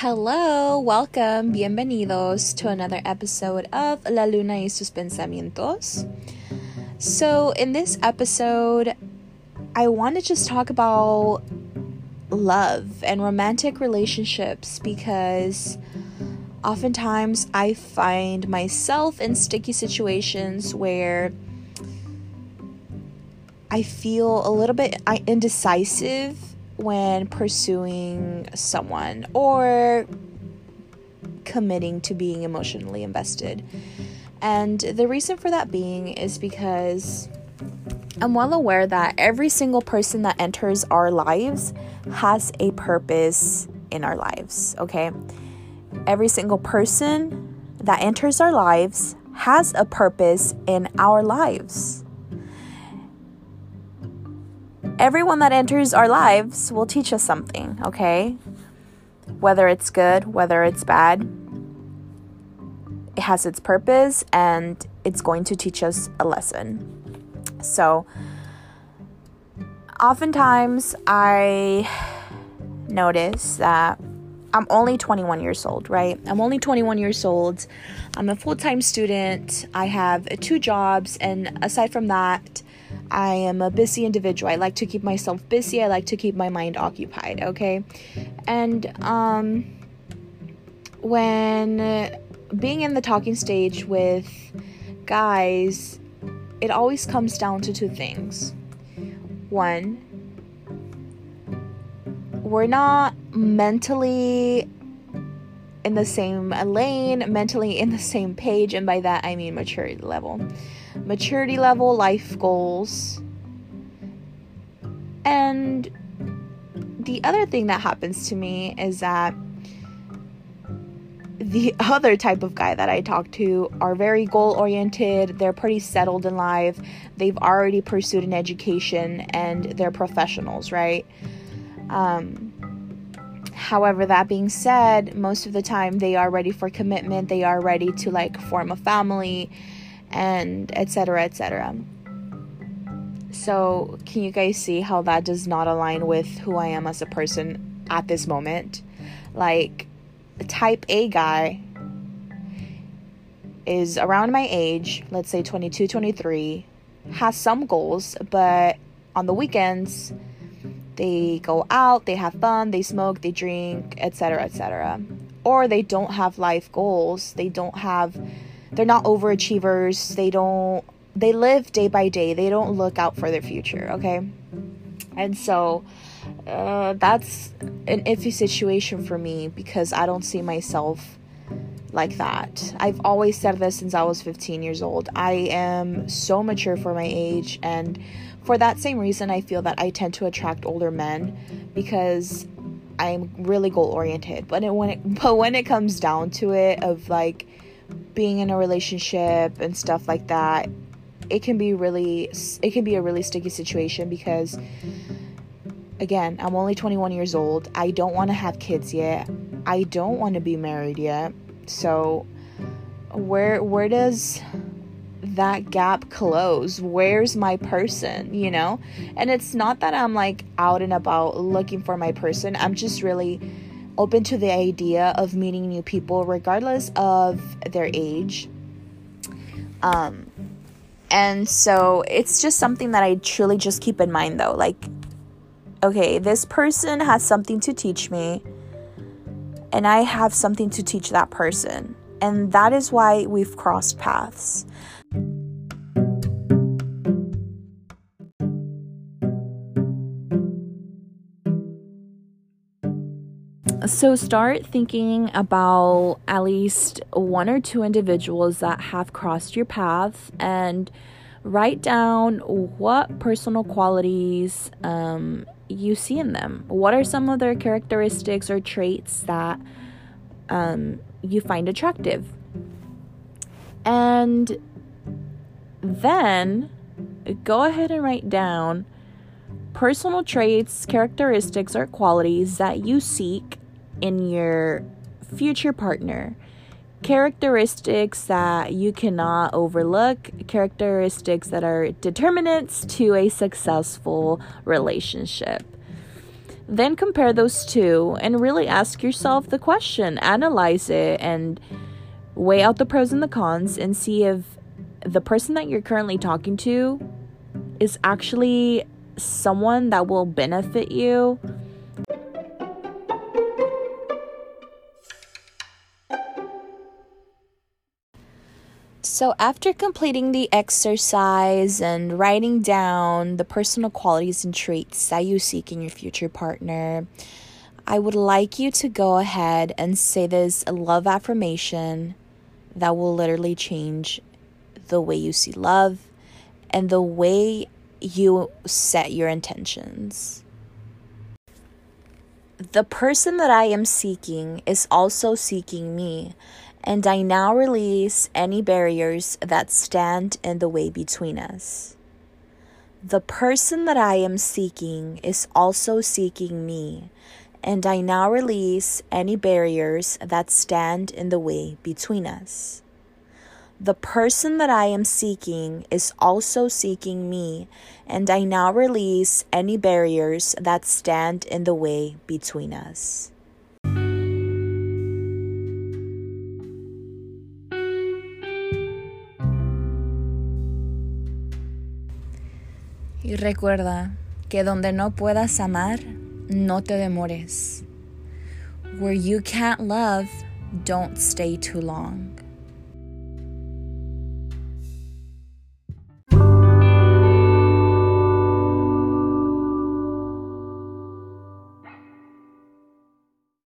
Hello, welcome, bienvenidos to another episode of La Luna y sus pensamientos. So, in this episode, I want to just talk about love and romantic relationships because oftentimes I find myself in sticky situations where I feel a little bit indecisive when pursuing someone or committing to being emotionally invested. And the reason for that being is because I'm well aware that every single person that enters our lives has a purpose in our lives, okay? Every single person that enters our lives has a purpose in our lives everyone that enters our lives will teach us something, okay? Whether it's good, whether it's bad, it has its purpose and it's going to teach us a lesson. So, oftentimes I notice that I'm only 21 years old, right? I'm only 21 years old. I'm a full time student. I have two jobs, and aside from that, I am a busy individual. I like to keep myself busy. I like to keep my mind occupied, okay? And um when being in the talking stage with guys, it always comes down to two things. One, we're not mentally in the same lane, mentally in the same page, and by that I mean maturity level maturity level, life goals. And the other thing that happens to me is that the other type of guy that I talk to are very goal oriented. They're pretty settled in life. They've already pursued an education and they're professionals, right? Um, however, that being said, most of the time they are ready for commitment. They are ready to like form a family and etc etc so can you guys see how that does not align with who i am as a person at this moment like a type a guy is around my age let's say 22 23 has some goals but on the weekends they go out they have fun they smoke they drink etc etc or they don't have life goals they don't have they're not overachievers. They don't they live day by day. They don't look out for their future, okay? And so uh, that's an iffy situation for me because I don't see myself like that. I've always said this since I was 15 years old. I am so mature for my age and for that same reason I feel that I tend to attract older men because I'm really goal oriented. But it, when it but when it comes down to it of like being in a relationship and stuff like that it can be really it can be a really sticky situation because again i'm only 21 years old. I don't want to have kids yet. I don't want to be married yet. So where where does that gap close where's my person you know and it's not that i'm like out and about looking for my person i'm just really open to the idea of meeting new people regardless of their age. Um, and so it's just something that I truly just keep in mind though. Like, okay, this person has something to teach me, and I have something to teach that person. And that is why we've crossed paths. So start thinking about at least one or two individuals that have crossed your path and write down what personal qualities um, you see in them. What are some of their characteristics or traits that um, you find attractive? And then go ahead and write down personal traits, characteristics, or qualities that you seek in your future partner. Characteristics that you cannot overlook, characteristics that are determinants to a successful relationship. Then compare those two and really ask yourself the question, analyze it, and weigh out the pros and the cons and see if the person that you're currently talking to is actually someone that will benefit you. So, after completing the exercise and writing down the personal qualities and traits that you seek in your future partner, I would like you to go ahead and say this love affirmation that will literally change the way you see love and the way you set your intentions. The person that I am seeking is also seeking me, and I now release any barriers that stand in the way between us. The person that I am seeking is also seeking me, and I now release any barriers that stand in the way between us. The person that I am seeking is also seeking me, and I now release any barriers that stand in the way between us. Y recuerda que donde no puedas amar, no te demores. Where you can't love, don't stay too long.